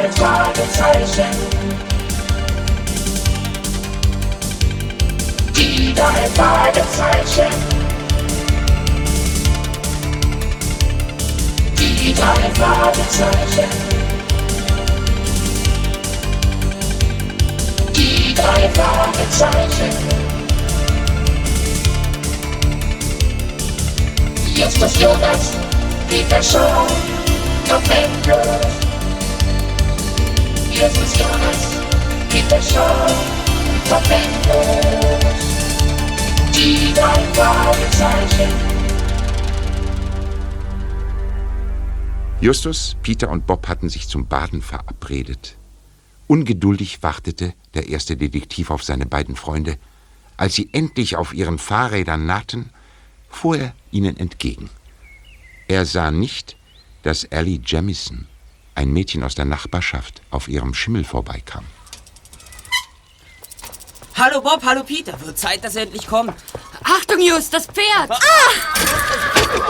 drei Fragezeichen. Die drei Fragezeichen. Die drei Fragezeichen. Die drei Fragezeichen. Jetzt ist Jonas, Peter Shaw, Top Endlos. Jetzt ist Jonas, Peter Shaw, Top Endlos. Die drei Fragezeichen. Justus, Peter und Bob hatten sich zum Baden verabredet. Ungeduldig wartete der erste Detektiv auf seine beiden Freunde. Als sie endlich auf ihren Fahrrädern nahten, fuhr er ihnen entgegen. Er sah nicht, dass Ellie Jamison, ein Mädchen aus der Nachbarschaft, auf ihrem Schimmel vorbeikam. Hallo Bob, hallo Peter. Wird Zeit, dass er endlich kommt. Achtung, Just, das Pferd!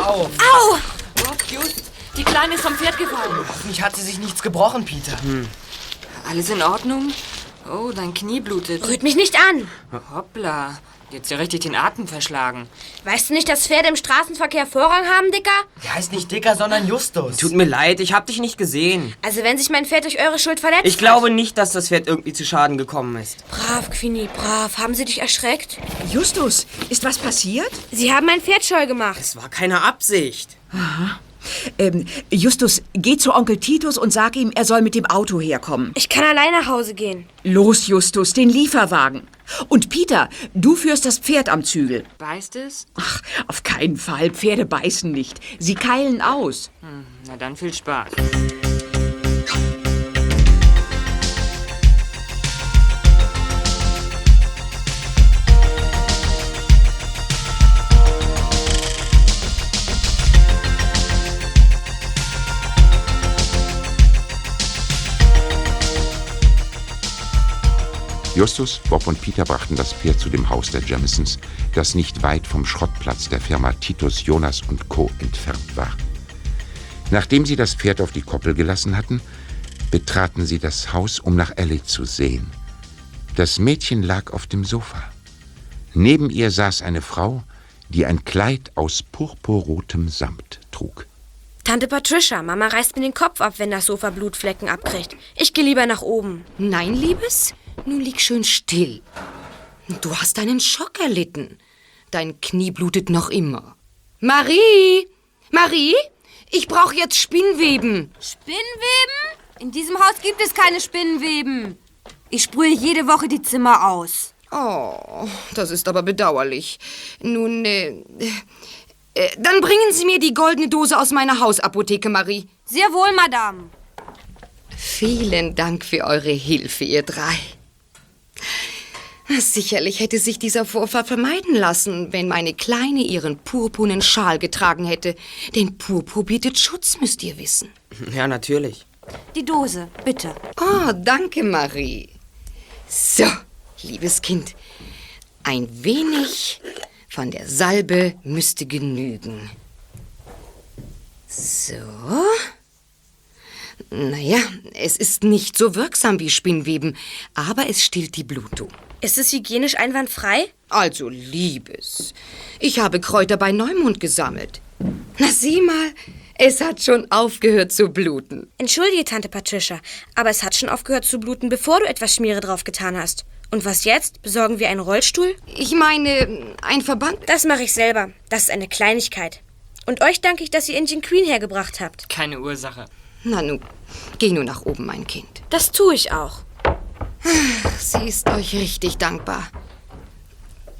Au. Au! Bob, Just, die Kleine ist vom Pferd gefallen. Hoffentlich hat sie sich nichts gebrochen, Peter. Alles in Ordnung? Oh, dein Knie blutet. Rührt mich nicht an. Hoppla, jetzt ja richtig den Atem verschlagen. Weißt du nicht, dass Pferde im Straßenverkehr Vorrang haben, Dicker? Der heißt nicht Dicker, sondern Justus. Tut mir leid, ich hab dich nicht gesehen. Also wenn sich mein Pferd durch eure Schuld verletzt Ich glaube nicht, dass das Pferd irgendwie zu Schaden gekommen ist. Brav, Queenie, brav. Haben sie dich erschreckt? Justus, ist was passiert? Sie haben mein Pferd scheu gemacht. Es war keine Absicht. Ähm, Justus, geh zu Onkel Titus und sag ihm, er soll mit dem Auto herkommen. Ich kann allein nach Hause gehen. Los, Justus, den Lieferwagen. Und Peter, du führst das Pferd am Zügel. Beißt es? Ach, auf keinen Fall. Pferde beißen nicht. Sie keilen aus. Hm, na dann viel Spaß. Justus, Bob und Peter brachten das Pferd zu dem Haus der Jamisons, das nicht weit vom Schrottplatz der Firma Titus Jonas und Co. entfernt war. Nachdem sie das Pferd auf die Koppel gelassen hatten, betraten sie das Haus, um nach Ellie zu sehen. Das Mädchen lag auf dem Sofa. Neben ihr saß eine Frau, die ein Kleid aus purpurrotem Samt trug. Tante Patricia, Mama reißt mir den Kopf ab, wenn das Sofa Blutflecken abkriegt. Ich gehe lieber nach oben. Nein, Liebes, nun lieg schön still. Du hast einen Schock erlitten. Dein Knie blutet noch immer. Marie! Marie! Ich brauche jetzt Spinnweben. Spinnweben? In diesem Haus gibt es keine Spinnweben. Ich sprühe jede Woche die Zimmer aus. Oh, das ist aber bedauerlich. Nun, äh, äh, dann bringen Sie mir die goldene Dose aus meiner Hausapotheke, Marie. Sehr wohl, Madame. Vielen Dank für eure Hilfe, ihr drei. Sicherlich hätte sich dieser Vorfall vermeiden lassen, wenn meine Kleine ihren purpurnen Schal getragen hätte. Denn Purpur bietet Schutz, müsst ihr wissen. Ja, natürlich. Die Dose, bitte. Oh, danke, Marie. So, liebes Kind, ein wenig von der Salbe müsste genügen. So. Naja, es ist nicht so wirksam wie Spinnweben, aber es stillt die Blutung. Ist es hygienisch einwandfrei? Also, Liebes, ich habe Kräuter bei Neumond gesammelt. Na, sieh mal, es hat schon aufgehört zu bluten. Entschuldige, Tante Patricia, aber es hat schon aufgehört zu bluten, bevor du etwas Schmiere drauf getan hast. Und was jetzt? Besorgen wir einen Rollstuhl? Ich meine, ein Verband. Das mache ich selber. Das ist eine Kleinigkeit. Und euch danke ich, dass ihr Indian Queen hergebracht habt. Keine Ursache. Na nun, geh nur nach oben, mein Kind. Das tue ich auch. Sie ist euch richtig dankbar.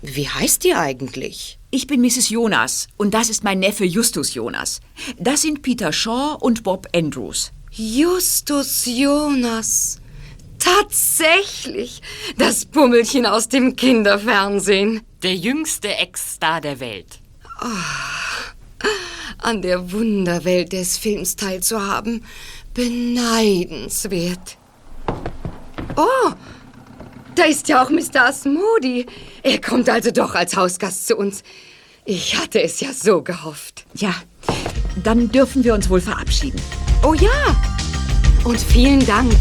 Wie heißt ihr eigentlich? Ich bin Mrs. Jonas und das ist mein Neffe Justus Jonas. Das sind Peter Shaw und Bob Andrews. Justus Jonas. Tatsächlich. Das Pummelchen aus dem Kinderfernsehen. Der jüngste Ex-Star der Welt. An der Wunderwelt des Films teilzuhaben. Beneidenswert. Oh, da ist ja auch Mr. Asmodi. Er kommt also doch als Hausgast zu uns. Ich hatte es ja so gehofft. Ja, dann dürfen wir uns wohl verabschieden. Oh ja, Und vielen Dank.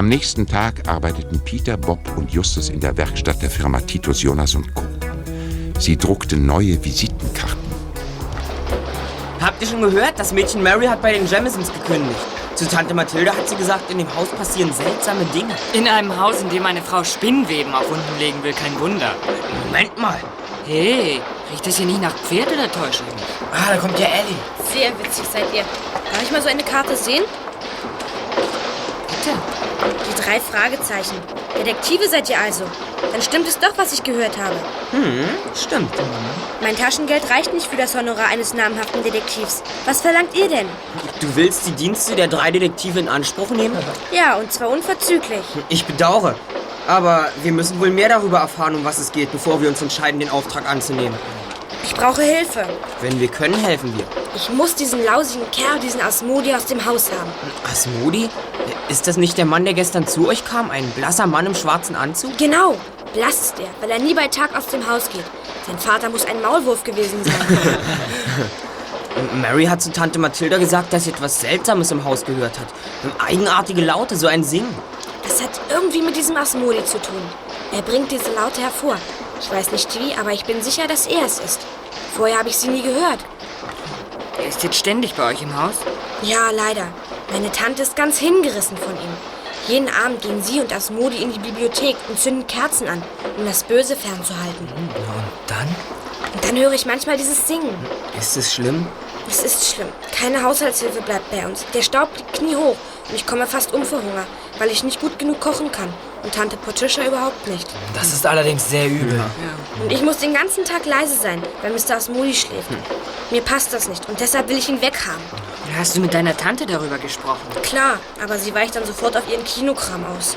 Am nächsten Tag arbeiteten Peter, Bob und Justus in der Werkstatt der Firma Titus Jonas und Co. Sie druckten neue Visitenkarten. Habt ihr schon gehört? Das Mädchen Mary hat bei den Jamisons gekündigt. Zu Tante Mathilda hat sie gesagt, in dem Haus passieren seltsame Dinge. In einem Haus, in dem eine Frau Spinnweben auf Wunden legen will, kein Wunder. Moment mal. Hey, riecht das hier nicht nach Pferd oder täusche ich mich? Ah, da kommt ja Ellie. Sehr witzig seid ihr. Darf ich mal so eine Karte sehen? Bitte. Die drei Fragezeichen. Detektive seid ihr also. Dann stimmt es doch, was ich gehört habe. Stimmt. Mein Taschengeld reicht nicht für das Honorar eines namhaften Detektivs. Was verlangt ihr denn? Du willst die Dienste der drei Detektive in Anspruch nehmen? Ja, und zwar unverzüglich. Ich bedauere. Aber wir müssen wohl mehr darüber erfahren, um was es geht, bevor wir uns entscheiden, den Auftrag anzunehmen. Ich brauche Hilfe. Wenn wir können, helfen wir. Ich muss diesen lausigen Kerl, diesen Asmodi aus dem Haus haben. Asmodi? Ist das nicht der Mann, der gestern zu euch kam? Ein blasser Mann im schwarzen Anzug? Genau. Blass ist er, weil er nie bei Tag aus dem Haus geht. Sein Vater muss ein Maulwurf gewesen sein. Mary hat zu Tante Mathilda gesagt, dass sie etwas Seltsames im Haus gehört hat. Eigenartige Laute, so ein Singen. Das hat irgendwie mit diesem Asmodi zu tun. Er bringt diese Laute hervor. Ich weiß nicht wie, aber ich bin sicher, dass er es ist. Vorher habe ich sie nie gehört. Er ist jetzt ständig bei euch im Haus? Ja, leider. Meine Tante ist ganz hingerissen von ihm. Jeden Abend gehen sie und Asmodi in die Bibliothek und zünden Kerzen an, um das Böse fernzuhalten. Dann? Und dann höre ich manchmal dieses Singen. Ist es schlimm? Es ist schlimm. Keine Haushaltshilfe bleibt bei uns. Der Staub liegt kniehoch und ich komme fast um vor Hunger, weil ich nicht gut genug kochen kann. Und Tante Patricia überhaupt nicht. Das ist allerdings sehr übel. Und ich muss den ganzen Tag leise sein, weil Mr. Asmodi schläft. Mir passt das nicht und deshalb will ich ihn weghaben. Hast du mit deiner Tante darüber gesprochen? Klar, aber sie weicht dann sofort auf ihren Kinokram aus.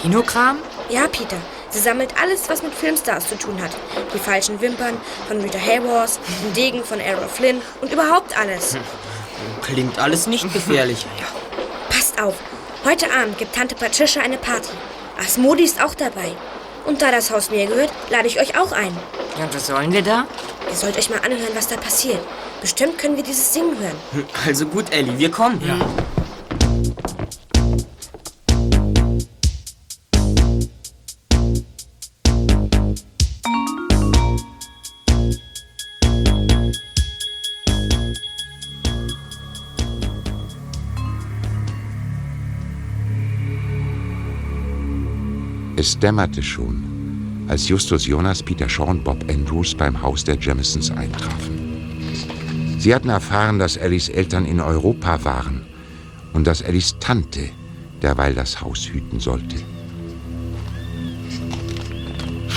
Kinokram? Ja, Peter. Sie sammelt alles, was mit Filmstars zu tun hat. Die falschen Wimpern von Rita Hayworth, den Degen von Errol Flynn und überhaupt alles. Klingt alles nicht gefährlich. Passt auf. Heute Abend gibt Tante Patricia eine Party. Asmodi ist auch dabei. Und da das Haus mir gehört, lade ich euch auch ein. Ja, und was sollen wir da? Ihr sollt euch mal anhören, was da passiert. Bestimmt können wir dieses Singen hören. Also gut, Ellie, wir kommen. Ja. Es dämmerte schon, als Justus Jonas, Peter Shaw und Bob Andrews beim Haus der Jamisons eintrafen. Sie hatten erfahren, dass Ellis Eltern in Europa waren und dass Ellis Tante derweil das Haus hüten sollte.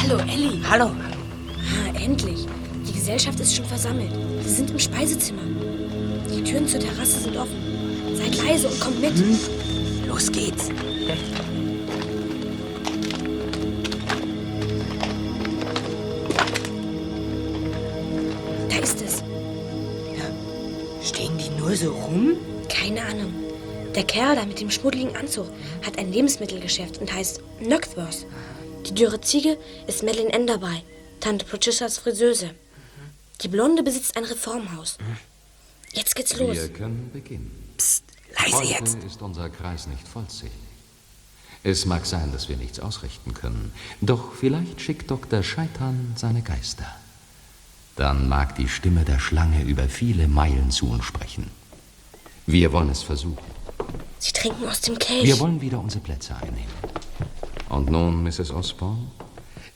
Hallo, Ellie. Hallo. Ah, endlich. Die Gesellschaft ist schon versammelt. Sie sind im Speisezimmer. Die Türen zur Terrasse sind offen. Seid leise und kommt mit. Los geht's. So rum? Keine Ahnung. Der Kerl da mit dem schmuddeligen Anzug hat ein Lebensmittelgeschäft und heißt Knockworth. Die dürre Ziege ist Madeline Enderby, Tante Patricias Friseuse. Die Blonde besitzt ein Reformhaus. Jetzt geht's los. Wir können beginnen. Leise Heute jetzt. ist unser Kreis nicht vollzählig. Es mag sein, dass wir nichts ausrichten können, doch vielleicht schickt Dr. Scheitan seine Geister. Dann mag die Stimme der Schlange über viele Meilen zu uns sprechen. Wir wollen es versuchen. Sie trinken aus dem Kelch. Wir wollen wieder unsere Plätze einnehmen. Und nun, Mrs. Osborne,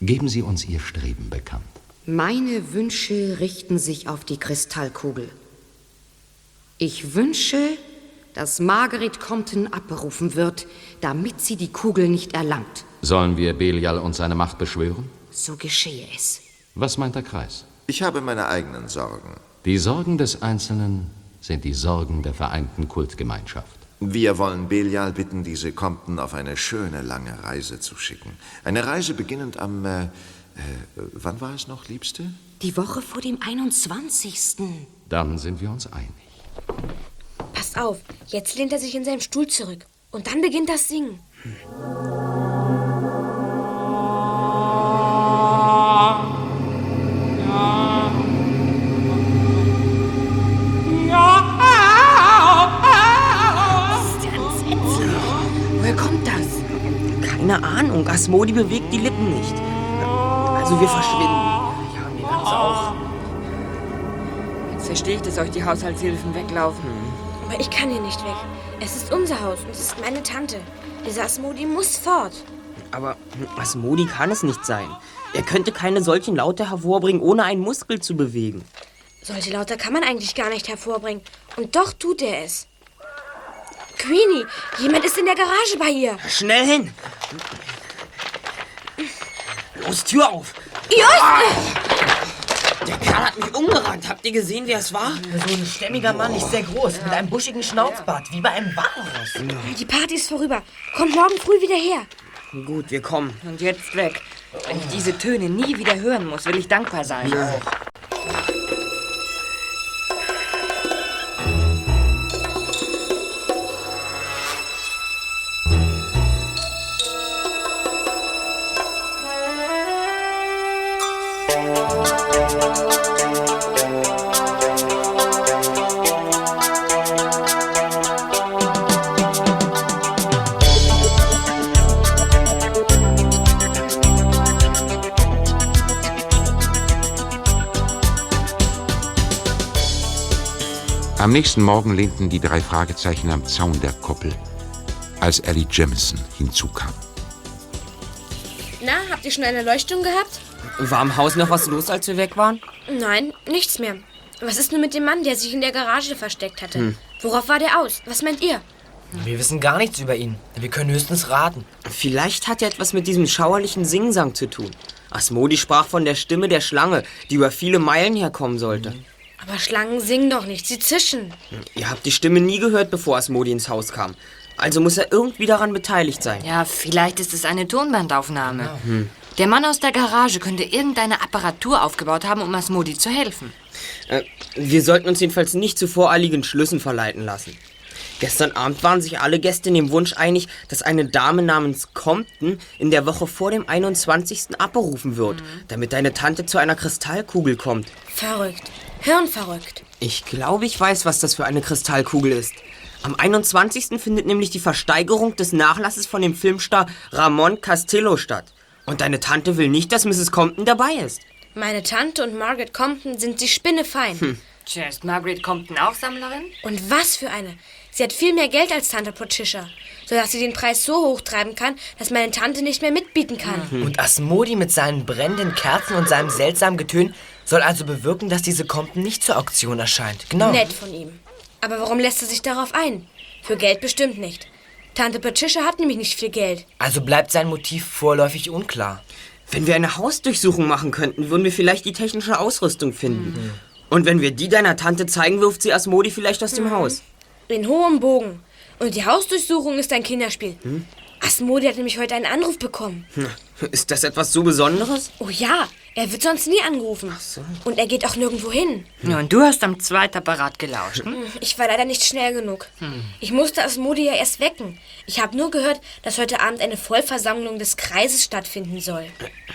geben Sie uns Ihr Streben bekannt. Meine Wünsche richten sich auf die Kristallkugel. Ich wünsche, dass Margaret Compton abberufen wird, damit sie die Kugel nicht erlangt. Sollen wir Belial und seine Macht beschwören? So geschehe es. Was meint der Kreis? Ich habe meine eigenen Sorgen. Die Sorgen des Einzelnen sind die Sorgen der vereinten Kultgemeinschaft. Wir wollen Belial bitten, diese Compton auf eine schöne lange Reise zu schicken. Eine Reise beginnend am. Äh, äh, wann war es noch, Liebste? Die Woche vor dem 21. Dann sind wir uns einig. Passt auf, jetzt lehnt er sich in seinem Stuhl zurück. Und dann beginnt das Singen. Woher Ahnung. Asmodi bewegt die Lippen nicht. Also wir verschwinden. Ja, die Lanze auch. Jetzt verstehe ich, dass euch die Haushaltshilfen weglaufen. Aber ich kann hier nicht weg. Es ist unser Haus und es ist meine Tante. Dieser Asmodi muss fort. Aber Asmodi kann es nicht sein. Er könnte keine solchen Laute hervorbringen, ohne einen Muskel zu bewegen. Solche Lauter kann man eigentlich gar nicht hervorbringen. Und doch tut er es. Queenie, jemand ist in der Garage bei ihr. Schnell hin! Los, Tür auf! Der Kerl hat mich umgerannt. Habt ihr gesehen, wer es war? So ein stämmiger Mann, nicht sehr groß, mit einem buschigen Schnauzbart, wie bei einem Walross. Die Party ist vorüber. Kommt morgen früh wieder her. Gut, wir kommen. Und jetzt weg. Wenn ich diese Töne nie wieder hören muss, will ich dankbar sein. Am nächsten Morgen lehnten die drei Fragezeichen am Zaun der Koppel, als Ellie Jemison hinzukam. Na, habt ihr schon eine Leuchtung gehabt? War im Haus noch was los, als wir weg waren? Nein, nichts mehr. Was ist nur mit dem Mann, der sich in der Garage versteckt hatte? Worauf war der aus? Was meint ihr? Wir wissen gar nichts über ihn. Wir können höchstens raten. Vielleicht hat er etwas mit diesem schauerlichen Singsang zu tun. Asmodi sprach von der Stimme der Schlange, die über viele Meilen herkommen sollte. Aber Schlangen singen doch nicht, sie zischen. Ihr habt die Stimme nie gehört, bevor Asmodi ins Haus kam. Also muss er irgendwie daran beteiligt sein. Ja, vielleicht ist es eine Tonbandaufnahme. Der Mann aus der Garage könnte irgendeine Apparatur aufgebaut haben, um Asmodi zu helfen. Äh, wir sollten uns jedenfalls nicht zu voreiligen Schlüssen verleiten lassen. Gestern Abend waren sich alle Gäste in dem Wunsch einig, dass eine Dame namens Compton in der Woche vor dem 21. abberufen wird, damit deine Tante zu einer Kristallkugel kommt. Verrückt. Hirnverrückt. Ich glaube, ich weiß, was das für eine Kristallkugel ist. Am 21. findet nämlich die Versteigerung des Nachlasses von dem Filmstar Ramon Castillo statt. Und deine Tante will nicht, dass Mrs. Compton dabei ist. Meine Tante und Margaret Compton sind die Spinne fein. Tja, ist Margaret Compton auch Sammlerin? Und was für eine. Sie hat viel mehr Geld als Tante Patricia, sodass sie den Preis so hoch treiben kann, dass meine Tante nicht mehr mitbieten kann. Und Asmodi mit seinen brennenden Kerzen und seinem seltsamen Getön soll also bewirken, dass diese Compton nicht zur Auktion erscheint. Genau. Nett von ihm. Aber warum lässt er sich darauf ein? Für Geld bestimmt nicht. Tante Patricia hat nämlich nicht viel Geld. Also bleibt sein Motiv vorläufig unklar. Wenn wir eine Hausdurchsuchung machen könnten, würden wir vielleicht die technische Ausrüstung finden. Und wenn wir die deiner Tante zeigen, wirft sie Asmodi vielleicht aus dem Haus. In hohem Bogen. Und die Hausdurchsuchung ist ein Kinderspiel. Asmodi hat nämlich heute einen Anruf bekommen. Ist das etwas so Besonderes? Oh ja, er wird sonst nie angerufen. Und er geht auch nirgendwo hin. Ja, und du hast am Zweitapparat gelauscht. Hm? Ich war leider nicht schnell genug. Ich musste Asmodi ja erst wecken. Ich habe nur gehört, dass heute Abend eine Vollversammlung des Kreises stattfinden soll.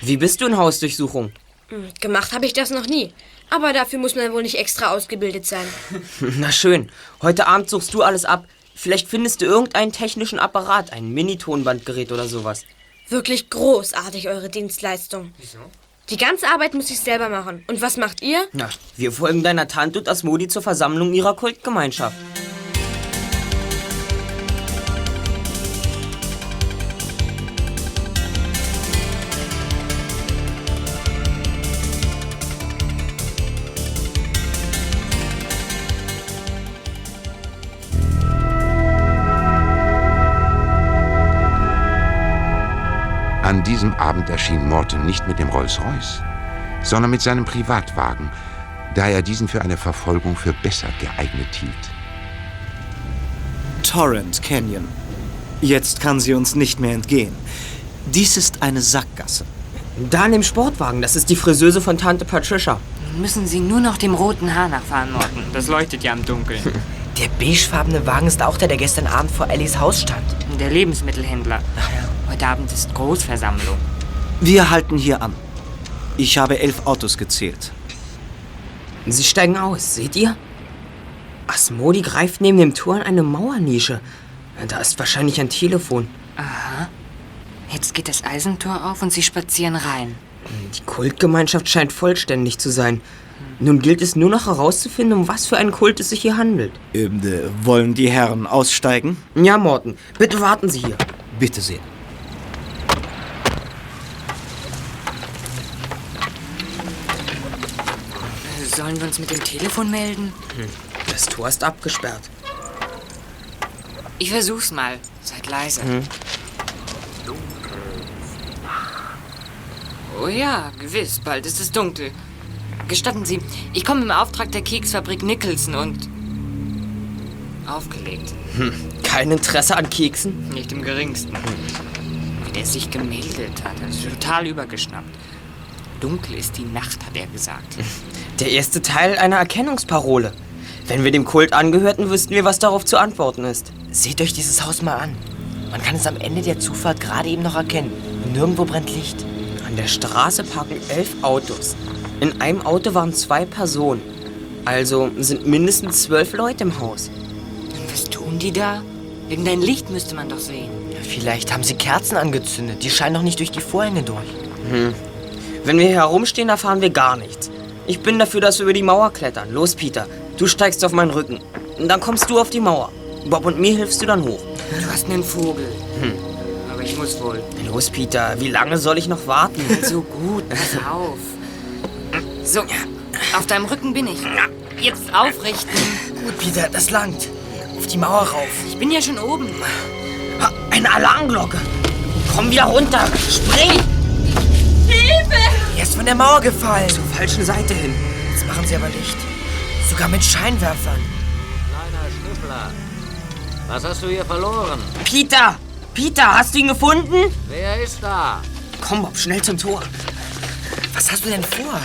Wie bist du in Hausdurchsuchung? Hm, Gemacht habe ich das noch nie. Aber dafür muss man wohl nicht extra ausgebildet sein. Na schön. Heute Abend suchst du alles ab. Vielleicht findest du irgendeinen technischen Apparat, ein Mini-Tonbandgerät oder sowas. Wirklich großartig, eure Dienstleistung. Wieso? Die ganze Arbeit muss ich selber machen. Und was macht ihr? Na, wir folgen deiner Tante und Asmodi zur Versammlung ihrer Kultgemeinschaft. Diesem Abend erschien Morton nicht mit dem Rolls-Royce, sondern mit seinem Privatwagen, da er diesen für eine Verfolgung für besser geeignet hielt. Torrent Canyon. Jetzt kann sie uns nicht mehr entgehen. Dies ist eine Sackgasse. Da in dem Sportwagen, das ist die Friseuse von Tante Patricia. Müssen Sie nur noch dem roten Haar nachfahren, Morten. Das leuchtet ja im Dunkeln. Der beigefarbene Wagen ist auch der, der gestern Abend vor Ellies Haus stand. Der Lebensmittelhändler. Ach ja. Heute Abend ist Großversammlung. Wir halten hier an. Ich habe elf Autos gezählt. Sie steigen aus, seht ihr? Asmodi greift neben dem Tor an eine Mauernische. Da ist wahrscheinlich ein Telefon. Aha. Jetzt geht das Eisentor auf und Sie spazieren rein. Die Kultgemeinschaft scheint vollständig zu sein. Nun gilt es nur noch herauszufinden, um was für einen Kult es sich hier handelt. Ähm, äh, wollen die Herren aussteigen? Ja, Morten, bitte warten Sie hier. Bitte sehr. Sollen wir uns mit dem Telefon melden? Das Tor ist abgesperrt. Ich versuch's mal. Seid leise. Oh ja, gewiss. Bald ist es dunkel. Gestatten Sie, ich komme im Auftrag der Keksfabrik Nicholson und... Aufgelegt. Kein Interesse an Keksen? Nicht im geringsten. Wie der sich gemeldet hat, also total übergeschnappt. Dunkel ist die Nacht, hat er gesagt. Der erste Teil einer Erkennungsparole. Wenn wir dem Kult angehörten, wüssten wir, was darauf zu antworten ist. Seht euch dieses Haus mal an. Man kann es am Ende der Zufahrt gerade eben noch erkennen. Nirgendwo brennt Licht. An der Straße parken elf Autos. In einem Auto waren zwei Personen. Also sind mindestens zwölf Leute im Haus. Was tun die da? Irgendein Licht müsste man doch sehen. Vielleicht haben sie Kerzen angezündet. Die scheinen doch nicht durch die Vorhänge durch. Wenn wir hier herumstehen, erfahren wir gar nichts. Ich bin dafür, dass wir über die Mauer klettern. Los, Peter. Du steigst auf meinen Rücken. Und dann kommst du auf die Mauer. Bob und mir hilfst du dann hoch. Du hast einen Vogel. Aber ich muss wohl. Los, Peter. Wie lange soll ich noch warten? So gut, pass auf. So, auf deinem Rücken bin ich. Jetzt aufrichten. Gut, Peter, das langt. Auf die Mauer rauf. Ich bin ja schon oben. Eine Alarmglocke. Komm wieder runter. Spring. Er ist von der Mauer gefallen. Zur falschen Seite hin. Jetzt machen sie aber Licht. Sogar mit Scheinwerfern. Kleiner Schnüffler, was hast du hier verloren? Peter! Peter, hast du ihn gefunden? Wer ist da? Komm, Bob, schnell zum Tor. Was hast du denn vor?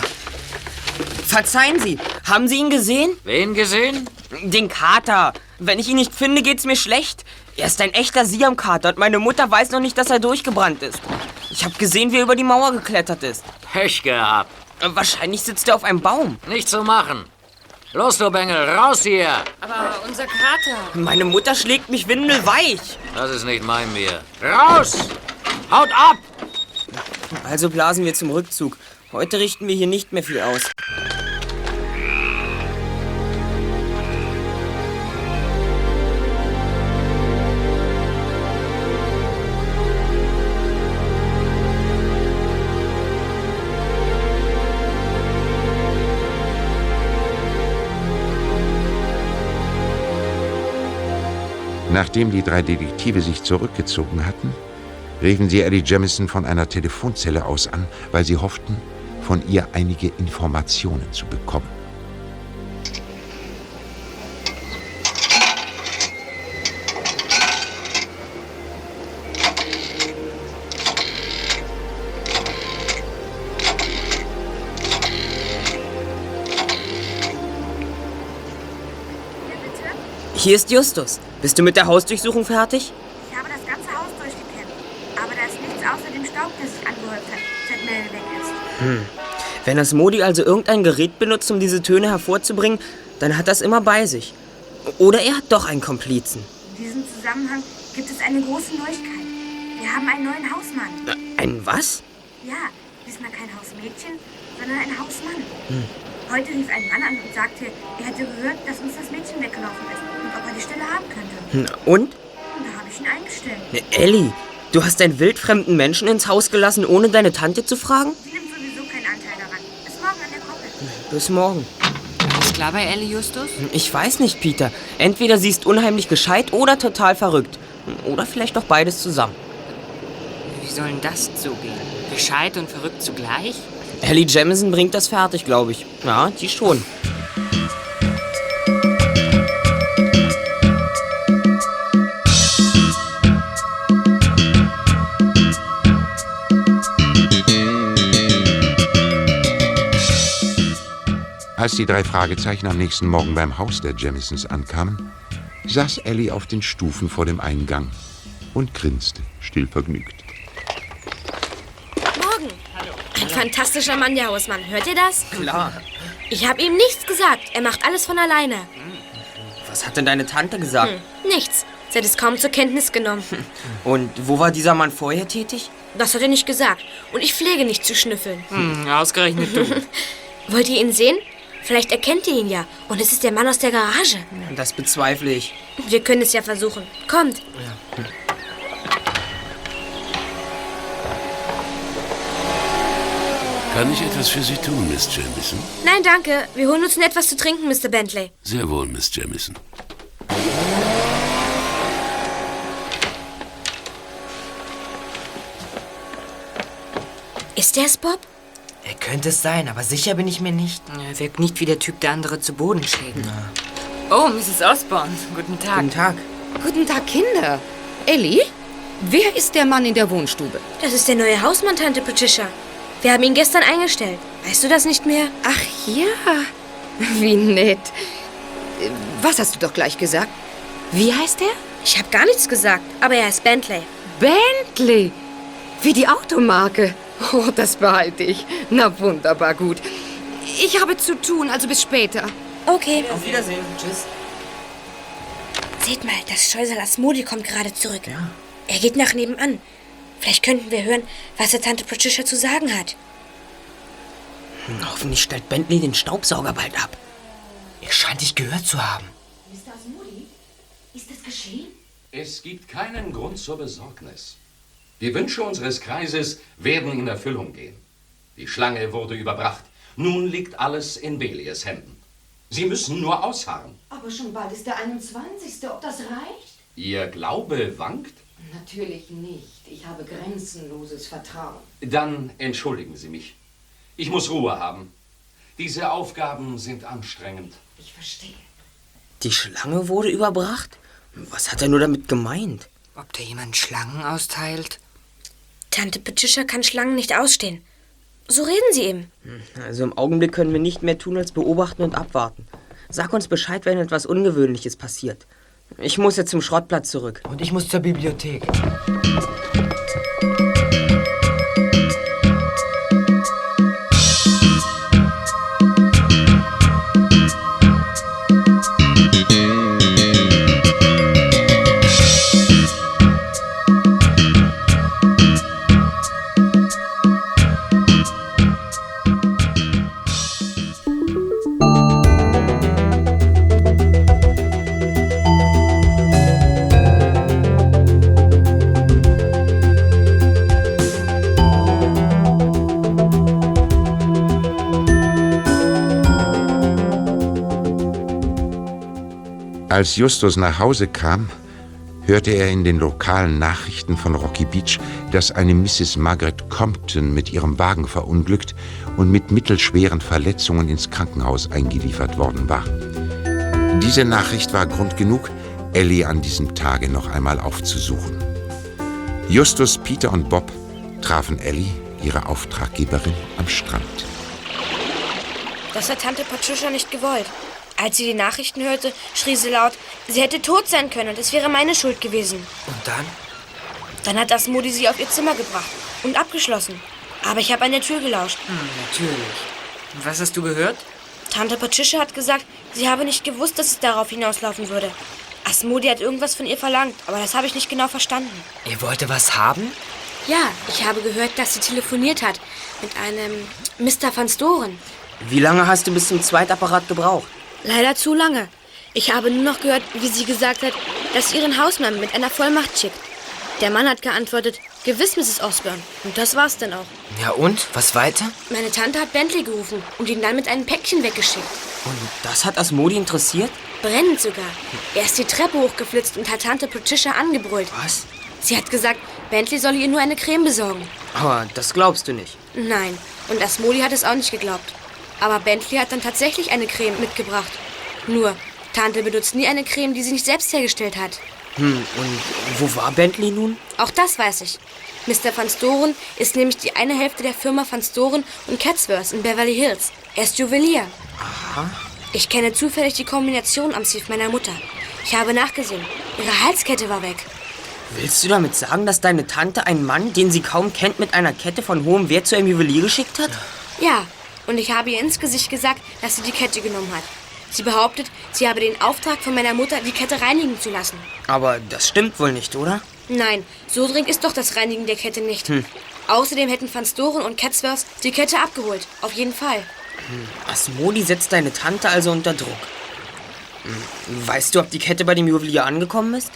Verzeihen Sie, haben Sie ihn gesehen? Wen gesehen? Den Kater. Wenn ich ihn nicht finde, geht's mir schlecht. Er ist ein echter Siam-Kater und meine Mutter weiß noch nicht, dass er durchgebrannt ist. Ich habe gesehen, wie er über die Mauer geklettert ist. Pech gehabt. Wahrscheinlich sitzt er auf einem Baum. Nicht zu machen. Los, du Bengel, raus hier! Aber unser Kater. Meine Mutter schlägt mich windelweich. Das ist nicht mein Bier. Raus! Haut ab! Also blasen wir zum Rückzug. Heute richten wir hier nicht mehr viel aus. Nachdem die drei Detektive sich zurückgezogen hatten, riefen sie Ellie Jamison von einer Telefonzelle aus an, weil sie hofften, von ihr einige Informationen zu bekommen. Hier ist Justus. Bist du mit der Hausdurchsuchung fertig? Ich habe das ganze Haus durchgekämmt. Aber da ist nichts außer dem Staub, der sich angehäuft hat, seit Mel weg ist. Hm. Wenn das Modi also irgendein Gerät benutzt, um diese Töne hervorzubringen, dann hat das immer bei sich. Oder er hat doch einen Komplizen. In diesem Zusammenhang gibt es eine große Neuigkeit. Wir haben einen neuen Hausmann. Äh, Ein was? Ja, diesmal kein Hausmädchen, sondern ein Hausmann. Hm. Heute rief ein Mann an und sagte, er hätte gehört, dass uns das Mädchen weggelaufen ist und ob er die Stelle haben könnte. Hm, Und? Und da habe ich ihn eingestellt. Ne, Ellie, du hast einen wildfremden Menschen ins Haus gelassen, ohne deine Tante zu fragen? Sie nimmt sowieso keinen Anteil daran. Bis morgen an der Koppel. Bis morgen. Alles klar bei Ellie Justus? Ich weiß nicht, Peter. Entweder sie ist unheimlich gescheit oder total verrückt. Oder vielleicht doch beides zusammen. Wie soll denn das zugehen? Gescheit und verrückt zugleich? Ellie Jamison bringt das fertig, glaube ich. Ja, die schon. Als die drei Fragezeichen am nächsten Morgen beim Haus der Jamisons ankamen, saß Ellie auf den Stufen vor dem Eingang und grinste, stillvergnügt. Morgen. Ein fantastischer Mann, der Hausmann. Hört ihr das? Klar. Ich habe ihm nichts gesagt. Er macht alles von alleine. Was hat denn deine Tante gesagt? Hm, nichts. Sie hat es kaum zur Kenntnis genommen. Und wo war dieser Mann vorher tätig? Das hat er nicht gesagt. Und ich pflege nicht zu schnüffeln. Hm, ausgerechnet du. Wollt ihr ihn sehen? Vielleicht erkennt ihr ihn ja. Und es ist der Mann aus der Garage. Das bezweifle ich. Wir können es ja versuchen. Kommt. Kann ich etwas für Sie tun, Miss Jamison? Nein, danke. Wir holen uns nur etwas zu trinken, Mr. Bentley. Sehr wohl, Miss Jamison. Ist der es, Bob? Er könnte es sein, aber sicher bin ich mir nicht. Er wirkt nicht wie der Typ, der andere zu Boden schlägt. Oh, Mrs. Osborne. Guten Tag. Guten Tag. Guten Tag, Kinder. Ellie, wer ist der Mann in der Wohnstube? Das ist der neue Hausmann, Tante Patricia. Wir haben ihn gestern eingestellt. Weißt du das nicht mehr? Ach ja, wie nett. Was hast du doch gleich gesagt? Wie heißt er? Ich habe gar nichts gesagt, aber er heißt Bentley. Bentley. Wie die Automarke. Oh, das behalte ich. Na wunderbar gut. Ich habe zu tun, also bis später. Okay. Auf Wiedersehen. Tschüss. Seht mal, das Scheusal Asmodi kommt gerade zurück. Er geht nach nebenan. Vielleicht könnten wir hören, was der Tante Patricia zu sagen hat. Hm, Hoffentlich stellt Bentley den Staubsauger bald ab. Er scheint dich gehört zu haben. Mr. Asmodi, ist es geschehen? Es gibt keinen Grund zur Besorgnis. Die Wünsche unseres Kreises werden in Erfüllung gehen. Die Schlange wurde überbracht. Nun liegt alles in Belies Händen. Sie müssen nur ausharren. Aber schon bald ist der 21. Ob das reicht? Ihr Glaube wankt? Natürlich nicht. Ich habe grenzenloses Vertrauen. Dann entschuldigen Sie mich. Ich muss Ruhe haben. Diese Aufgaben sind anstrengend. Ich verstehe. Die Schlange wurde überbracht? Was hat er nur damit gemeint? Ob da jemand Schlangen austeilt? Tante Patricia kann Schlangen nicht ausstehen. So reden sie ihm. Also im Augenblick können wir nicht mehr tun als beobachten und abwarten. Sag uns Bescheid, wenn etwas Ungewöhnliches passiert. Ich muss jetzt zum Schrottplatz zurück. Und ich muss zur Bibliothek. Als Justus nach Hause kam, hörte er in den lokalen Nachrichten von Rocky Beach, dass eine Mrs. Margaret Compton mit ihrem Wagen verunglückt und mit mittelschweren Verletzungen ins Krankenhaus eingeliefert worden war. Diese Nachricht war Grund genug, Ellie an diesem Tage noch einmal aufzusuchen. Justus, Peter und Bob trafen Ellie, ihre Auftraggeberin, am Strand. Das hat Tante Patricia nicht gewollt. Als sie die Nachrichten hörte, schrie sie laut, sie hätte tot sein können und es wäre meine Schuld gewesen. Und dann? Dann hat Asmodi sie auf ihr Zimmer gebracht und abgeschlossen. Aber ich habe an der Tür gelauscht. Hm, natürlich. Was hast du gehört? Tante Patricia hat gesagt, sie habe nicht gewusst, dass es darauf hinauslaufen würde. Asmodi hat irgendwas von ihr verlangt, aber das habe ich nicht genau verstanden. Ihr wollte was haben? Ja, ich habe gehört, dass sie telefoniert hat mit einem Mr. van Storen. Wie lange hast du bis zum Zweitapparat gebraucht? Leider zu lange. Ich habe nur noch gehört, wie sie gesagt hat, dass sie ihren Hausmann mit einer Vollmacht schickt. Der Mann hat geantwortet, gewiss, Mrs. Osborne. Und das war's dann auch. Ja und? Was weiter? Meine Tante hat Bentley gerufen und ihn dann mit einem Päckchen weggeschickt. Und das hat Asmodi interessiert? Brennend sogar. Er ist die Treppe hochgeflitzt und hat Tante Patricia angebrüllt. Was? Sie hat gesagt, Bentley solle ihr nur eine Creme besorgen. Aber das glaubst du nicht. Nein, Und Asmodi hat es auch nicht geglaubt. Aber Bentley hat dann tatsächlich eine Creme mitgebracht. Nur, Tante benutzt nie eine Creme, die sie nicht selbst hergestellt hat. Hm, und wo war Bentley nun? Auch das weiß ich. Mr. Van Storen ist nämlich die eine Hälfte der Firma Van Storen und Catsworth in Beverly Hills. Er ist Juwelier. Aha. Ich kenne zufällig die Kombination am Safe meiner Mutter. Ich habe nachgesehen. Ihre Halskette war weg. Willst du damit sagen, dass deine Tante einen Mann, den sie kaum kennt, mit einer Kette von hohem Wert zu einem Juwelier geschickt hat? Ja, und ich habe ihr ins Gesicht gesagt, dass sie die Kette genommen hat. Sie behauptet, sie habe den Auftrag von meiner Mutter, die Kette reinigen zu lassen. Aber das stimmt wohl nicht, oder? Nein, so dringend ist doch das Reinigen der Kette nicht. Hm. Außerdem hätten Van Storen und Catsworth die Kette abgeholt. Auf jeden Fall. Hm. Asmodi setzt deine Tante also unter Druck. Hm. Weißt du, ob die Kette bei dem Juwelier angekommen ist?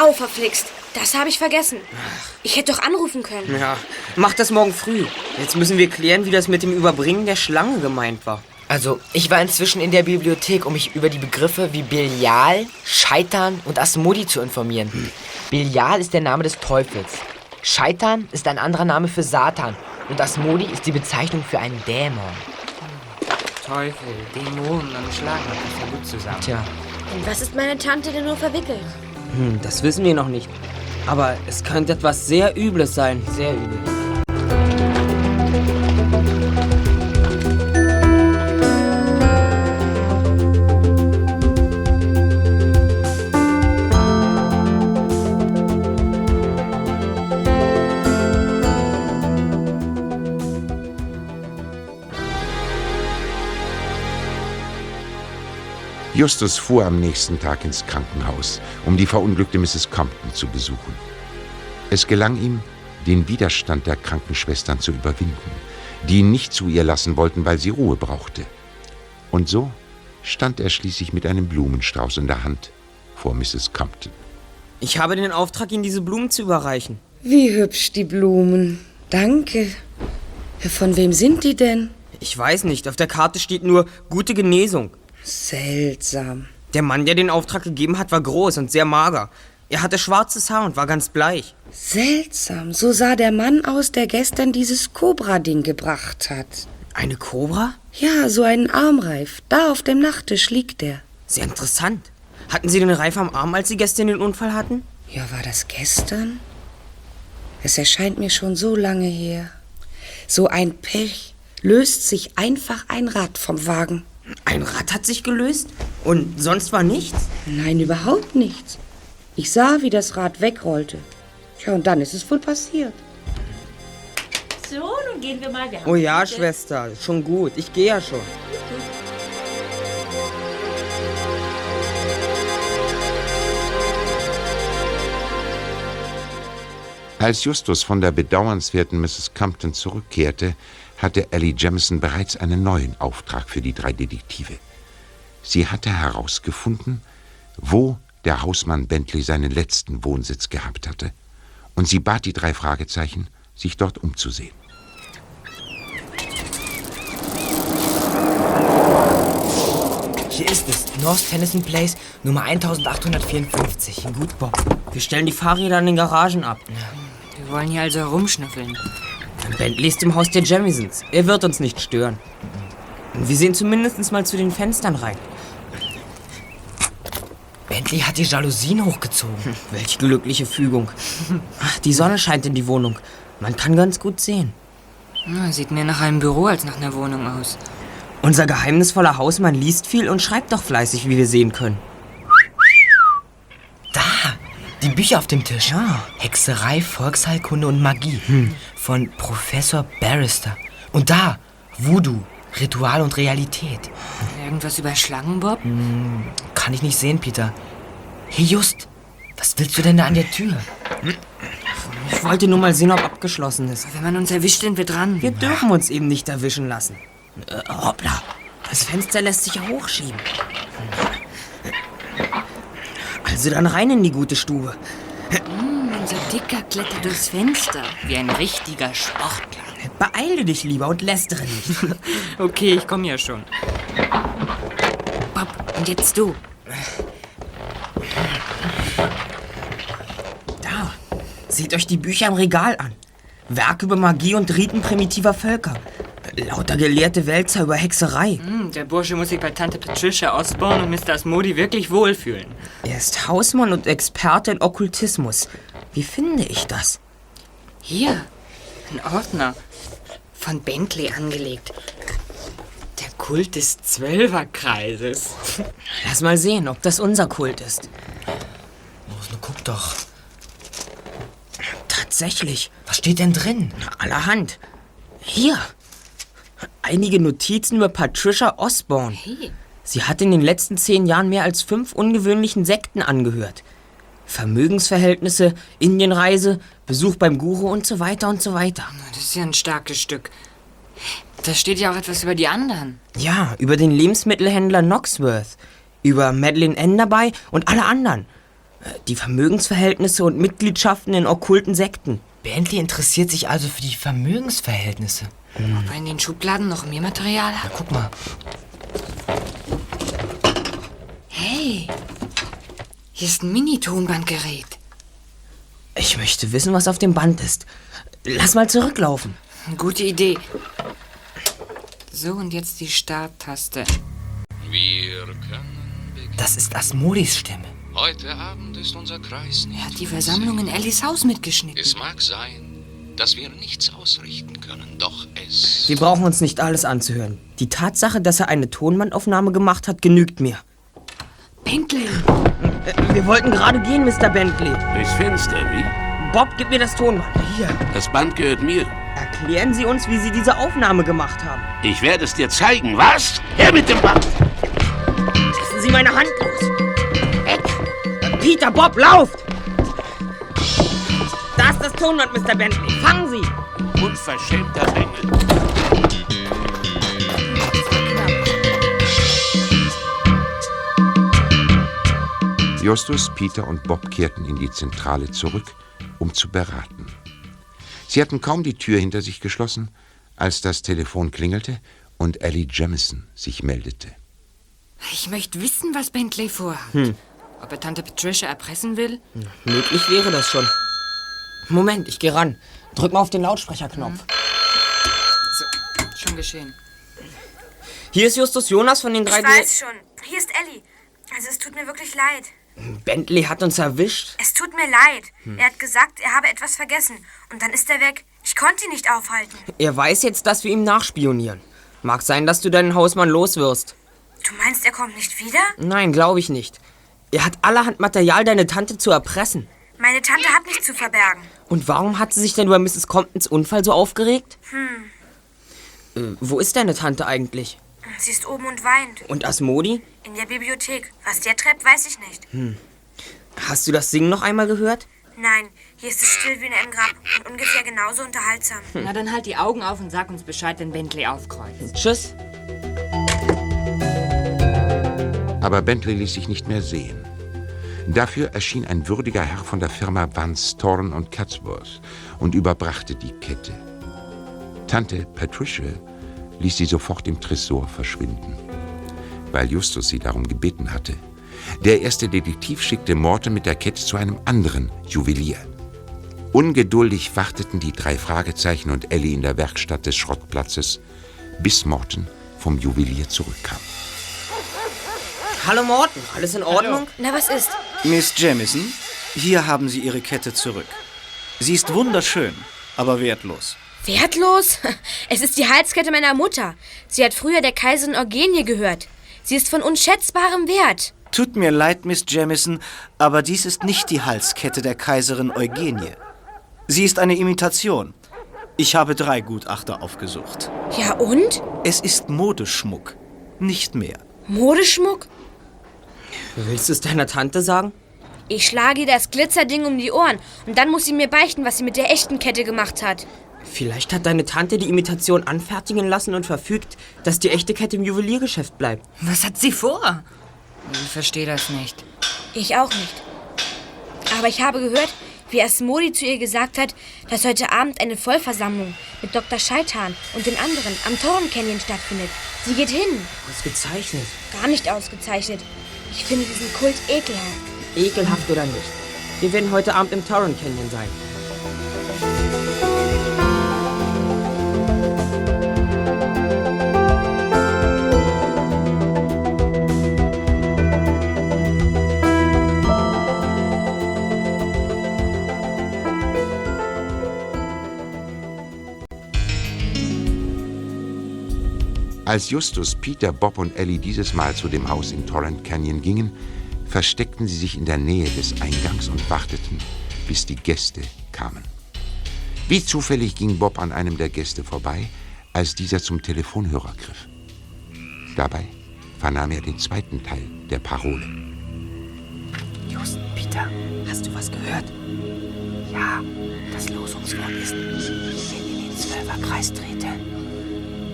Au, verflixt. Das habe ich vergessen. Ich hätte doch anrufen können. Ja, mach das morgen früh. Jetzt müssen wir klären, wie das mit dem Überbringen der Schlange gemeint war. Also, ich war inzwischen in der Bibliothek, um mich über die Begriffe wie Belial, Scheitern und Asmodi zu informieren. Hm. Belial ist der Name des Teufels. Scheitern ist ein anderer Name für Satan. Und Asmodi ist die Bezeichnung für einen Dämon. Teufel, Dämonen und Schlangen, das ist ja gut zusammen. Tja. In was ist meine Tante denn nur verwickelt? Hm, das wissen wir noch nicht. Aber es könnte etwas sehr Übles sein. Sehr übel. Justus fuhr am nächsten Tag ins Krankenhaus, um die verunglückte Mrs. Compton zu besuchen. Es gelang ihm, den Widerstand der Krankenschwestern zu überwinden, die ihn nicht zu ihr lassen wollten, weil sie Ruhe brauchte. Und so stand er schließlich mit einem Blumenstrauß in der Hand vor Mrs. Compton. Ich habe den Auftrag, Ihnen diese Blumen zu überreichen. Wie hübsch die Blumen. Danke. Von wem sind die denn? Ich weiß nicht. Auf der Karte steht nur gute Genesung. Seltsam. Der Mann, der den Auftrag gegeben hat, war groß und sehr mager. Er hatte schwarzes Haar und war ganz bleich. Seltsam. So sah der Mann aus, der gestern dieses Cobra-Ding gebracht hat. Eine Cobra? Ja, so einen Armreif. Da auf dem Nachttisch liegt der. Sehr interessant. Hatten Sie den Reif am Arm, als Sie gestern den Unfall hatten? Ja, war das gestern? Es erscheint mir schon so lange her. So ein Pech. Löst sich einfach ein Rad vom Wagen. Ein Rad hat sich gelöst? Und sonst war nichts? Nein, überhaupt nichts. Ich sah, wie das Rad wegrollte. Tja, und dann ist es wohl passiert. So, nun gehen wir mal. Wir Oh ja, gute- Schwester, schon gut. Ich gehe ja schon. Als Justus von der bedauernswerten Mrs. Compton zurückkehrte, hatte Ellie Jamison bereits einen neuen Auftrag für die drei Detektive. Sie hatte herausgefunden, wo der Hausmann Bentley seinen letzten Wohnsitz gehabt hatte, und sie bat die drei Fragezeichen, sich dort umzusehen. Hier ist es. North Tennyson Place, Nummer 1854. Gut, Bob. Wir stellen die Fahrräder in den Garagen ab. Wir wollen hier also herumschnüffeln. Bentley ist im Haus der Jamisons. Er wird uns nicht stören. Wir sehen zumindest mal zu den Fenstern rein. Bentley hat die Jalousien hochgezogen. Hm, welch glückliche Fügung. Ach, die Sonne scheint in die Wohnung. Man kann ganz gut sehen. Na, sieht mehr nach einem Büro als nach einer Wohnung aus. Unser geheimnisvoller Hausmann liest viel und schreibt doch fleißig, wie wir sehen können. Die Bücher auf dem Tisch. Hexerei, Volksheilkunde und Magie. Hm. Von Professor Barrister. Und da, Voodoo, Ritual und Realität. Irgendwas über Schlangen, Bob? Hm, kann ich nicht sehen, Peter. Hey, Just, was willst du denn da an der Tür? Ich wollte nur mal sehen, ob abgeschlossen ist. Wenn man uns erwischt, sind wir dran. Wir dürfen uns eben nicht erwischen lassen. Äh, hoppla, das Fenster lässt sich ja hochschieben. Also dann rein in die gute Stube. Hm, unser Dicker klettert durchs Fenster. Wie ein richtiger Sportler. Beeile dich lieber und lästere nicht. okay, ich komme ja schon. Bob, und jetzt du. Da, seht euch die Bücher im Regal an. Werke über Magie und Riten primitiver Völker. Lauter gelehrte Wälzer über Hexerei. Hm, der Bursche muss sich bei Tante Patricia Osborne und Mr. Asmodi wirklich wohlfühlen. Er ist Hausmann und Experte in Okkultismus. Wie finde ich das? Hier, ein Ordner. Von Bentley angelegt. Der Kult des Zwölferkreises. Lass mal sehen, ob das unser Kult ist. Los, nun guck doch. Tatsächlich. Was steht denn drin? Allerhand. Hier. Einige Notizen über Patricia Osborne. Sie hat in den letzten zehn Jahren mehr als fünf ungewöhnlichen Sekten angehört. Vermögensverhältnisse, Indienreise, Besuch beim Guru und so weiter und so weiter. Das ist ja ein starkes Stück. Da steht ja auch etwas über die anderen. Ja, über den Lebensmittelhändler Knoxworth, über Madeleine Enderby und alle anderen. Die Vermögensverhältnisse und Mitgliedschaften in okkulten Sekten. Bentley interessiert sich also für die Vermögensverhältnisse. Ob er in den Schubladen noch mehr Material hat? Guck mal. Hey, hier ist ein Mini-Tonbandgerät. Ich möchte wissen, was auf dem Band ist. Lass mal zurücklaufen. Gute Idee. So, und jetzt die Starttaste. Wir können Das ist Asmodis Stimme. Heute Abend ist unser Kreis nicht Er hat die Versammlung in Ellis Haus mitgeschnitten. Es mag sein, dass wir nichts ausrichten können, doch es. Wir brauchen uns nicht alles anzuhören. Die Tatsache, dass er eine Tonbandaufnahme gemacht hat, genügt mir. Bentley! Äh, Wir wollten gerade gehen, Mr. Bentley. Durchs Fenster, wie? Bob, gib mir das Tonband. Hier. Das Band gehört mir. Erklären Sie uns, wie Sie diese Aufnahme gemacht haben. Ich werde es dir zeigen. Was? Her mit dem Band! Lassen Sie meine Hand los. Weg! Peter, Bob, lauft! Da ist das Tonband, Mr. Bentley. Fangen Sie! Unverschämter Bengel. Justus, Peter und Bob kehrten in die Zentrale zurück, um zu beraten. Sie hatten kaum die Tür hinter sich geschlossen, als das Telefon klingelte und Ellie Jamison sich meldete. Ich möchte wissen, was Bentley vorhat. Hm. Ob er Tante Patricia erpressen will? Möglich wäre das schon. Moment, ich gehe ran. Drück mal auf den Lautsprecherknopf. Schon geschehen. Hier ist Justus Jonas von den drei... Ich weiß schon. Hier ist Ellie. Also es tut mir wirklich leid. Bentley hat uns erwischt. Es tut mir leid. Hm. Er hat gesagt, er habe etwas vergessen. Und dann ist er weg. Ich konnte ihn nicht aufhalten. Er weiß jetzt, dass wir ihm nachspionieren. Mag sein, dass du deinen Hausmann los wirst. Du meinst, er kommt nicht wieder? Nein, glaube ich nicht. Er hat allerhand Material, deine Tante zu erpressen. Meine Tante hat nichts zu verbergen. Und warum hat sie sich denn über Mrs. Comptons Unfall so aufgeregt? Hm. Äh, wo ist deine Tante eigentlich? Sie ist oben und weint. Und Asmodi? In der Bibliothek. Was der treibt, weiß ich nicht. Hm. Hast du das Singen noch einmal gehört? Nein, hier ist es still wie in einem Grab und ungefähr genauso unterhaltsam. Na, dann halt die Augen auf und sag uns Bescheid, wenn Bentley aufkreuzt. Tschüss. Aber Bentley ließ sich nicht mehr sehen. Dafür erschien ein würdiger Herr von der Firma Van Storn und Catsworth und überbrachte die Kette. Tante Patricia ließ sie sofort im Tresor verschwinden, weil Justus sie darum gebeten hatte. Der erste Detektiv schickte Morten mit der Kette zu einem anderen Juwelier. Ungeduldig warteten die drei Fragezeichen und Ellie in der Werkstatt des Schrottplatzes, bis Morton vom Juwelier zurückkam. Hallo Morten, alles in Ordnung? Na, was ist? Miss Jamison, hier haben Sie Ihre Kette zurück. Sie ist wunderschön, aber wertlos. Wertlos? Es ist die Halskette meiner Mutter. Sie hat früher der Kaiserin Eugenie gehört. Sie ist von unschätzbarem Wert. Tut mir leid, Miss Jamison, aber dies ist nicht die Halskette der Kaiserin Eugenie. Sie ist eine Imitation. Ich habe drei Gutachter aufgesucht. Ja und? Es ist Modeschmuck, nicht mehr. Modeschmuck? Willst du es deiner Tante sagen? Ich schlage ihr das Glitzerding um die Ohren und dann muss sie mir beichten, was sie mit der echten Kette gemacht hat. Vielleicht hat deine Tante die Imitation anfertigen lassen und verfügt, dass die echte Kette im Juweliergeschäft bleibt. Was hat sie vor? Ich verstehe das nicht. Ich auch nicht. Aber ich habe gehört, wie Asmodi zu ihr gesagt hat, dass heute Abend eine Vollversammlung mit Dr. Scheitan und den anderen am Torren Canyon stattfindet. Sie geht hin. Ausgezeichnet. Gar nicht ausgezeichnet. Ich finde diesen Kult ekelhaft. Ekelhaft oder nicht. Wir werden heute Abend im Torrent Canyon sein. Als Justus, Peter, Bob und Ellie dieses Mal zu dem Haus in Torrent Canyon gingen, versteckten sie sich in der Nähe des Eingangs und warteten, bis die Gäste kamen. Wie zufällig ging Bob an einem der Gäste vorbei, als dieser zum Telefonhörer griff. Dabei vernahm er den zweiten Teil der Parole. Just, Peter, hast du was gehört? Ja, das Losungswort ist, wenn in den Zwölferkreis trete.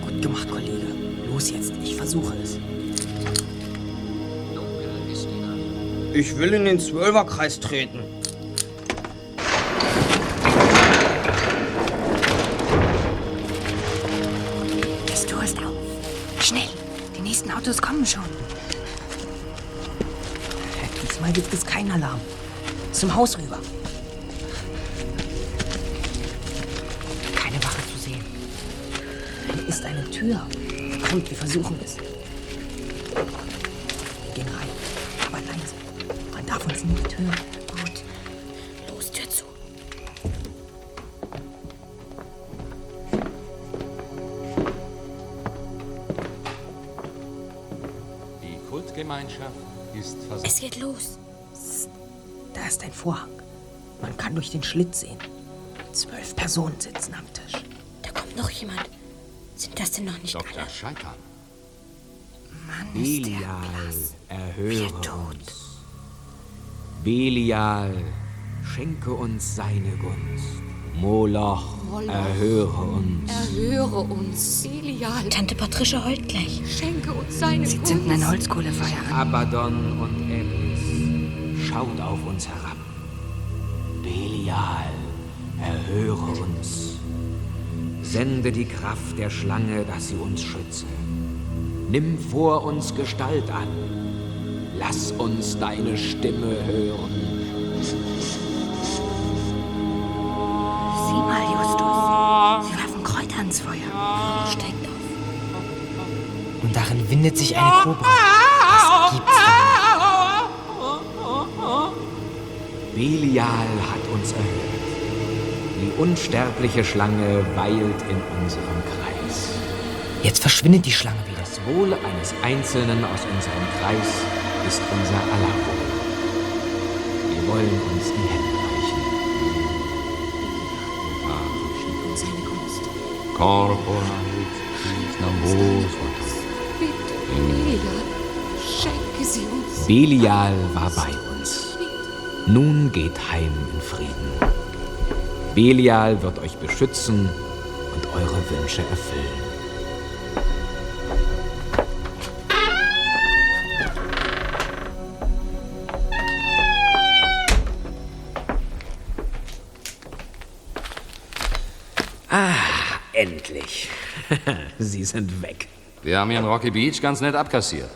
Gut gemacht, Kollege. Los jetzt, ich versuche es. Ich will in den Zwölferkreis treten. Das Tor ist auf. Schnell, die nächsten Autos kommen schon. Diesmal gibt es keinen Alarm. Zum Haus rüber. Keine Wache zu sehen. Hier ist eine Tür. Kommt, wir versuchen es. Hören. Gut. Los, Tür zu. Die Kultgemeinschaft ist versammelt. Es geht los. Da ist ein Vorhang. Man kann durch den Schlitz sehen. Zwölf Personen sitzen am Tisch. Da kommt noch jemand. Sind das denn noch nicht Dr. alle? Scheitern. Belial, erhöre uns. Belial, schenke uns seine Gunst. Moloch, Moloch, erhöre uns. Erhöre uns, Elial. Tante Patricia heult gleich. Schenke uns seine Sie zünden ein Holzkohlefeuer an. Abaddon und Eris, schaut auf uns herab. Belial, erhöre uns. Sende die Kraft der Schlange, dass sie uns schütze. Nimm vor uns Gestalt an. Lass uns deine Stimme hören. Sieh mal, Justus. Sie werfen Kräuter ins Feuer. Steigt auf. Und darin windet sich eine Kobra. Was gibt's Belial hat uns erhört. Die unsterbliche Schlange weilt in unserem Kreis. Jetzt verschwindet die Schlange wieder. Das Wohl eines Einzelnen aus unserem Kreis ist unser aller Wohl. Wir wollen uns die Hände reichen. Corpora uns. Belial war bei uns. Nun geht heim in Frieden. Belial wird euch beschützen und eure Wünsche erfüllen. Endlich. Sie sind weg. Wir haben hier in Rocky Beach ganz nett abkassiert.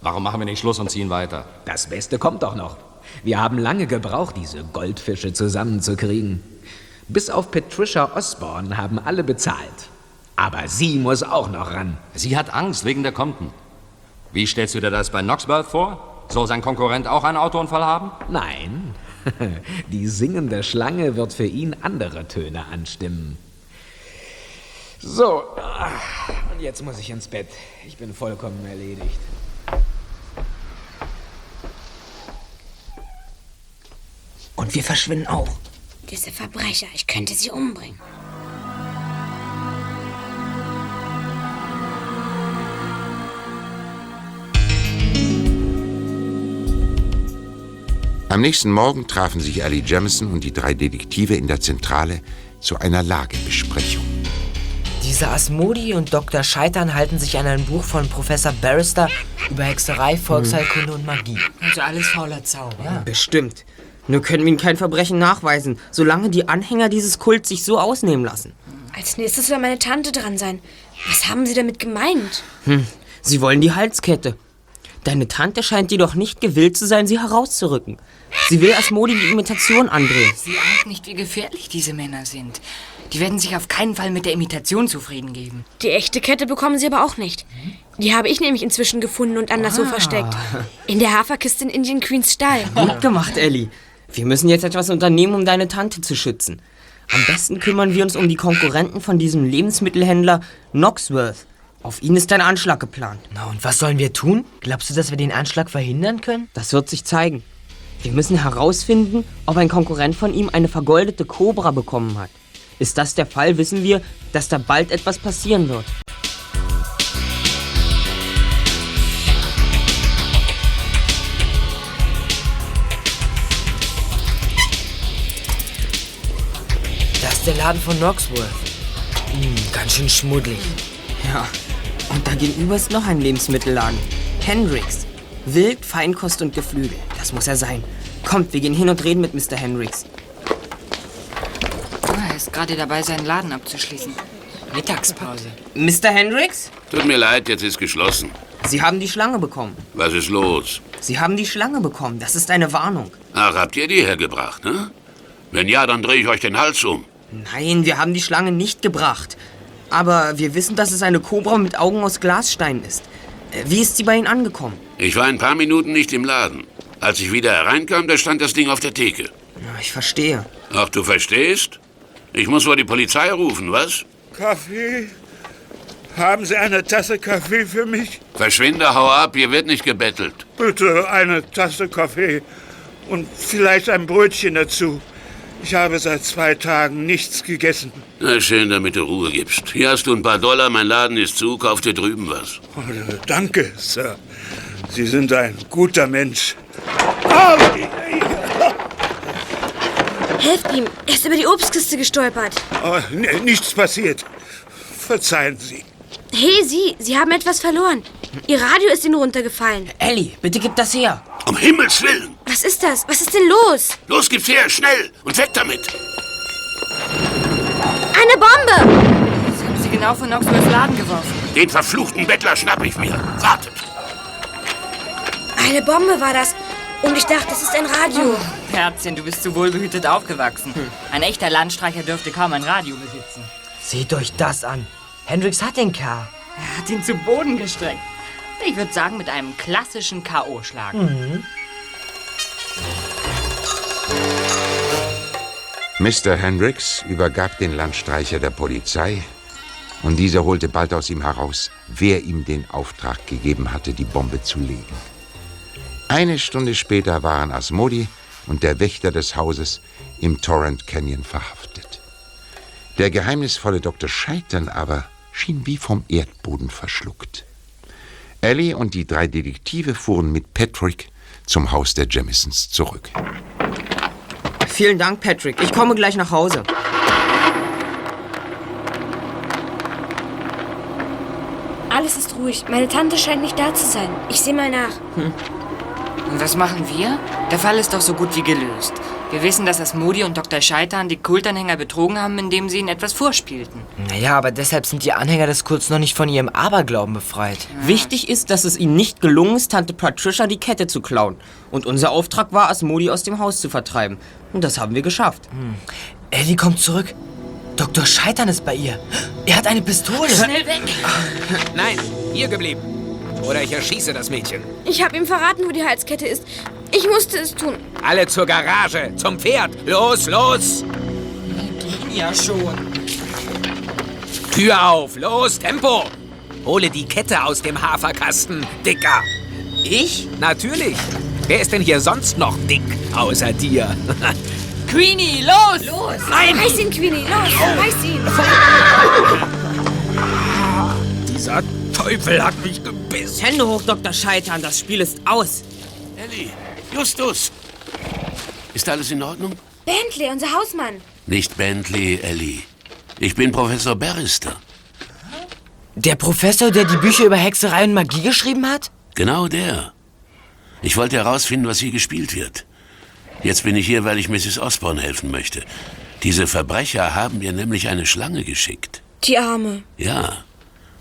Warum machen wir nicht Schluss und ziehen weiter? Das Beste kommt doch noch. Wir haben lange gebraucht, diese Goldfische zusammenzukriegen. Bis auf Patricia Osborne haben alle bezahlt. Aber sie muss auch noch ran. Sie hat Angst wegen der Compton. Wie stellst du dir das bei Knoxworth vor? Soll sein Konkurrent auch einen Autounfall haben? Nein. Die singende Schlange wird für ihn andere Töne anstimmen. So, ah, und jetzt muss ich ins Bett. Ich bin vollkommen erledigt. Und wir verschwinden auch. Diese Verbrecher, ich könnte sie umbringen. Am nächsten Morgen trafen sich Ali Jamison und die drei Detektive in der Zentrale zu einer Lagebesprechung. Diese Asmodi und Dr. Scheitern halten sich an ein Buch von Professor Barrister über Hexerei, Volksheilkunde und Magie. Also alles fauler Zauber. Bestimmt. Nur können wir ihnen kein Verbrechen nachweisen, solange die Anhänger dieses Kults sich so ausnehmen lassen. Als nächstes soll meine Tante dran sein. Was haben Sie damit gemeint? Hm, sie wollen die Halskette. Deine Tante scheint jedoch nicht gewillt zu sein, sie herauszurücken. Sie will Asmodi die Imitation andrehen. Sie ahnt nicht, wie gefährlich diese Männer sind. Die werden sich auf keinen Fall mit der Imitation zufrieden geben. Die echte Kette bekommen Sie aber auch nicht. Die habe ich nämlich inzwischen gefunden und anderswo Ah. versteckt. In der Haferkiste in Indian Queens Stall. Gut gemacht, Ellie. Wir müssen jetzt etwas unternehmen, um deine Tante zu schützen. Am besten kümmern wir uns um die Konkurrenten von diesem Lebensmittelhändler Knoxworth. Auf ihn ist ein Anschlag geplant. Na, und was sollen wir tun? Glaubst du, dass wir den Anschlag verhindern können? Das wird sich zeigen. Wir müssen herausfinden, ob ein Konkurrent von ihm eine vergoldete Kobra bekommen hat. Ist das der Fall, wissen wir, dass da bald etwas passieren wird. Das ist der Laden von Knoxworth. Hm, ganz schön schmuddelig. Ja, und da gegenüber ist noch ein Lebensmittelladen. Hendricks. Wild, Feinkost und Geflügel. Das muss er sein. Kommt, wir gehen hin und reden mit Mr. Hendricks. Ist gerade dabei, seinen Laden abzuschließen. Mittagspause. Mr. Hendricks? Tut mir leid, jetzt ist geschlossen. Sie haben die Schlange bekommen. Was ist los? Sie haben die Schlange bekommen. Das ist eine Warnung. Ach, habt ihr die hergebracht, ne? Wenn ja, dann drehe ich euch den Hals um. Nein, wir haben die Schlange nicht gebracht. Aber wir wissen, dass es eine Kobra mit Augen aus Glasstein ist. Äh, Wie ist sie bei Ihnen angekommen? Ich war ein paar Minuten nicht im Laden. Als ich wieder hereinkam, da stand das Ding auf der Theke. Ja, Ich verstehe. Ach, du verstehst? Ich muss wohl die Polizei rufen, was? Kaffee? Haben Sie eine Tasse Kaffee für mich? Verschwinde, hau ab, hier wird nicht gebettelt. Bitte eine Tasse Kaffee und vielleicht ein Brötchen dazu. Ich habe seit zwei Tagen nichts gegessen. Na, schön, damit du Ruhe gibst. Hier hast du ein paar Dollar, mein Laden ist zu, kauf dir drüben was. Oh, danke, Sir. Sie sind ein guter Mensch. Helft ihm, er ist über die Obstkiste gestolpert. Oh, nichts passiert. Verzeihen Sie. Hey, Sie, Sie haben etwas verloren. Ihr Radio ist Ihnen runtergefallen. Ellie, bitte gib das her. Um Himmels Willen! Was ist das? Was ist denn los? Los, gib's her, schnell! Und weg damit! Eine Bombe! Das haben Sie genau von Knoxworth Laden geworfen. Den verfluchten Bettler schnapp ich mir. Wartet! Eine Bombe war das. Und ich dachte, es ist ein Radio. Herzchen, du bist zu wohlbehütet aufgewachsen. Ein echter Landstreicher dürfte kaum ein Radio besitzen. Seht euch das an. Hendrix hat den Kerl. Er hat ihn zu Boden gestreckt. Ich würde sagen, mit einem klassischen K.O.-Schlag. Mhm. Mr. Hendricks übergab den Landstreicher der Polizei und dieser holte bald aus ihm heraus, wer ihm den Auftrag gegeben hatte, die Bombe zu legen. Eine Stunde später waren Asmodi und der Wächter des Hauses im Torrent Canyon verhaftet. Der geheimnisvolle Dr. Scheitern aber schien wie vom Erdboden verschluckt. Ellie und die drei Detektive fuhren mit Patrick zum Haus der Jamisons zurück. Vielen Dank, Patrick. Ich komme gleich nach Hause. Alles ist ruhig. Meine Tante scheint nicht da zu sein. Ich sehe mal nach. Und was machen wir? Der Fall ist doch so gut wie gelöst. Wir wissen, dass Asmodi und Dr. Scheitern die Kultanhänger betrogen haben, indem sie ihnen etwas vorspielten. Naja, aber deshalb sind die Anhänger des Kults noch nicht von ihrem Aberglauben befreit. Wichtig ist, dass es ihnen nicht gelungen ist, Tante Patricia die Kette zu klauen. Und unser Auftrag war, Asmodi aus dem Haus zu vertreiben. Und das haben wir geschafft. Hm. Ellie kommt zurück. Dr. Scheitern ist bei ihr. Er hat eine Pistole. Schnell weg! Nein, hier geblieben. Oder ich erschieße das Mädchen. Ich habe ihm verraten, wo die Halskette ist. Ich musste es tun. Alle zur Garage, zum Pferd. Los, los! Ja, schon. Tür auf, los, Tempo! Hole die Kette aus dem Haferkasten, Dicker. Ich? Natürlich. Wer ist denn hier sonst noch dick, außer dir? Queenie, los! Los! Nein! Reiß ihn, Queenie. Los, reiß ihn. Dieser Teufel hat mich gebissen. Hände hoch, Dr. Scheitern. Das Spiel ist aus. Ellie, Justus! Ist alles in Ordnung? Bentley, unser Hausmann. Nicht Bentley, Ellie. Ich bin Professor Barrister. Der Professor, der die Bücher über Hexerei und Magie geschrieben hat? Genau der. Ich wollte herausfinden, was hier gespielt wird. Jetzt bin ich hier, weil ich Mrs. Osborne helfen möchte. Diese Verbrecher haben mir nämlich eine Schlange geschickt. Die Arme. Ja,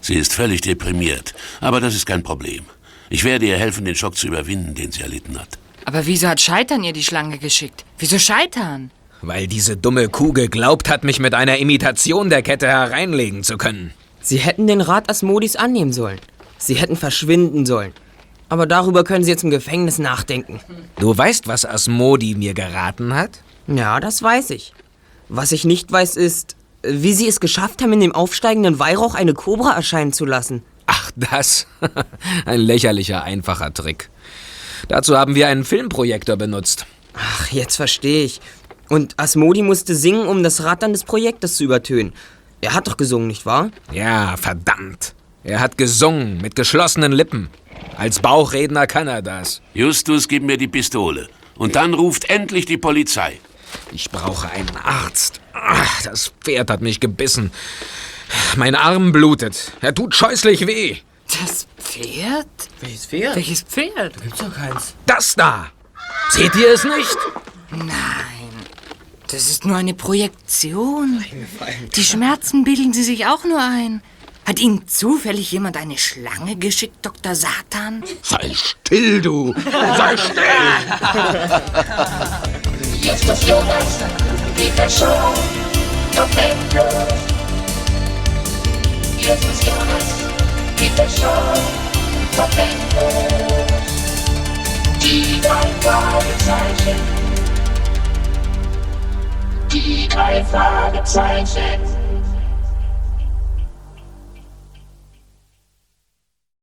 sie ist völlig deprimiert. Aber das ist kein Problem. Ich werde ihr helfen, den Schock zu überwinden, den sie erlitten hat. Aber wieso hat Scheitern ihr die Schlange geschickt? Wieso Scheitern? Weil diese dumme Kuh geglaubt hat, mich mit einer Imitation der Kette hereinlegen zu können. Sie hätten den Rat Asmodis annehmen sollen. Sie hätten verschwinden sollen. Aber darüber können Sie jetzt im Gefängnis nachdenken. Du weißt, was Asmodi mir geraten hat? Ja, das weiß ich. Was ich nicht weiß, ist, wie Sie es geschafft haben, in dem aufsteigenden Weihrauch eine Kobra erscheinen zu lassen. Ach, das? Ein lächerlicher, einfacher Trick. Dazu haben wir einen Filmprojektor benutzt. Ach, jetzt verstehe ich. Und Asmodi musste singen, um das Rattern des Projektes zu übertönen. Er hat doch gesungen, nicht wahr? Ja, verdammt. Er hat gesungen, mit geschlossenen Lippen. Als Bauchredner kann er das. Justus, gib mir die Pistole. Und dann ruft endlich die Polizei. Ich brauche einen Arzt. Ach, das Pferd hat mich gebissen. Mein Arm blutet. Er tut scheußlich weh. Das Pferd? Welches Pferd? Welches Pferd? Da gibt's doch keins. Das da! Seht ihr es nicht? Nein, das ist nur eine Projektion. Die Schmerzen bilden Sie sich auch nur ein. Hat Ihnen zufällig jemand eine Schlange geschickt, Dr. Satan? Sei still, du! Sei still! Justus Jonas, Peter Shaw, Doc Andrews. Justus Jonas, Peter Shaw, Doc Andrews. Die drei Fragezeichen. Die drei Fragezeichen.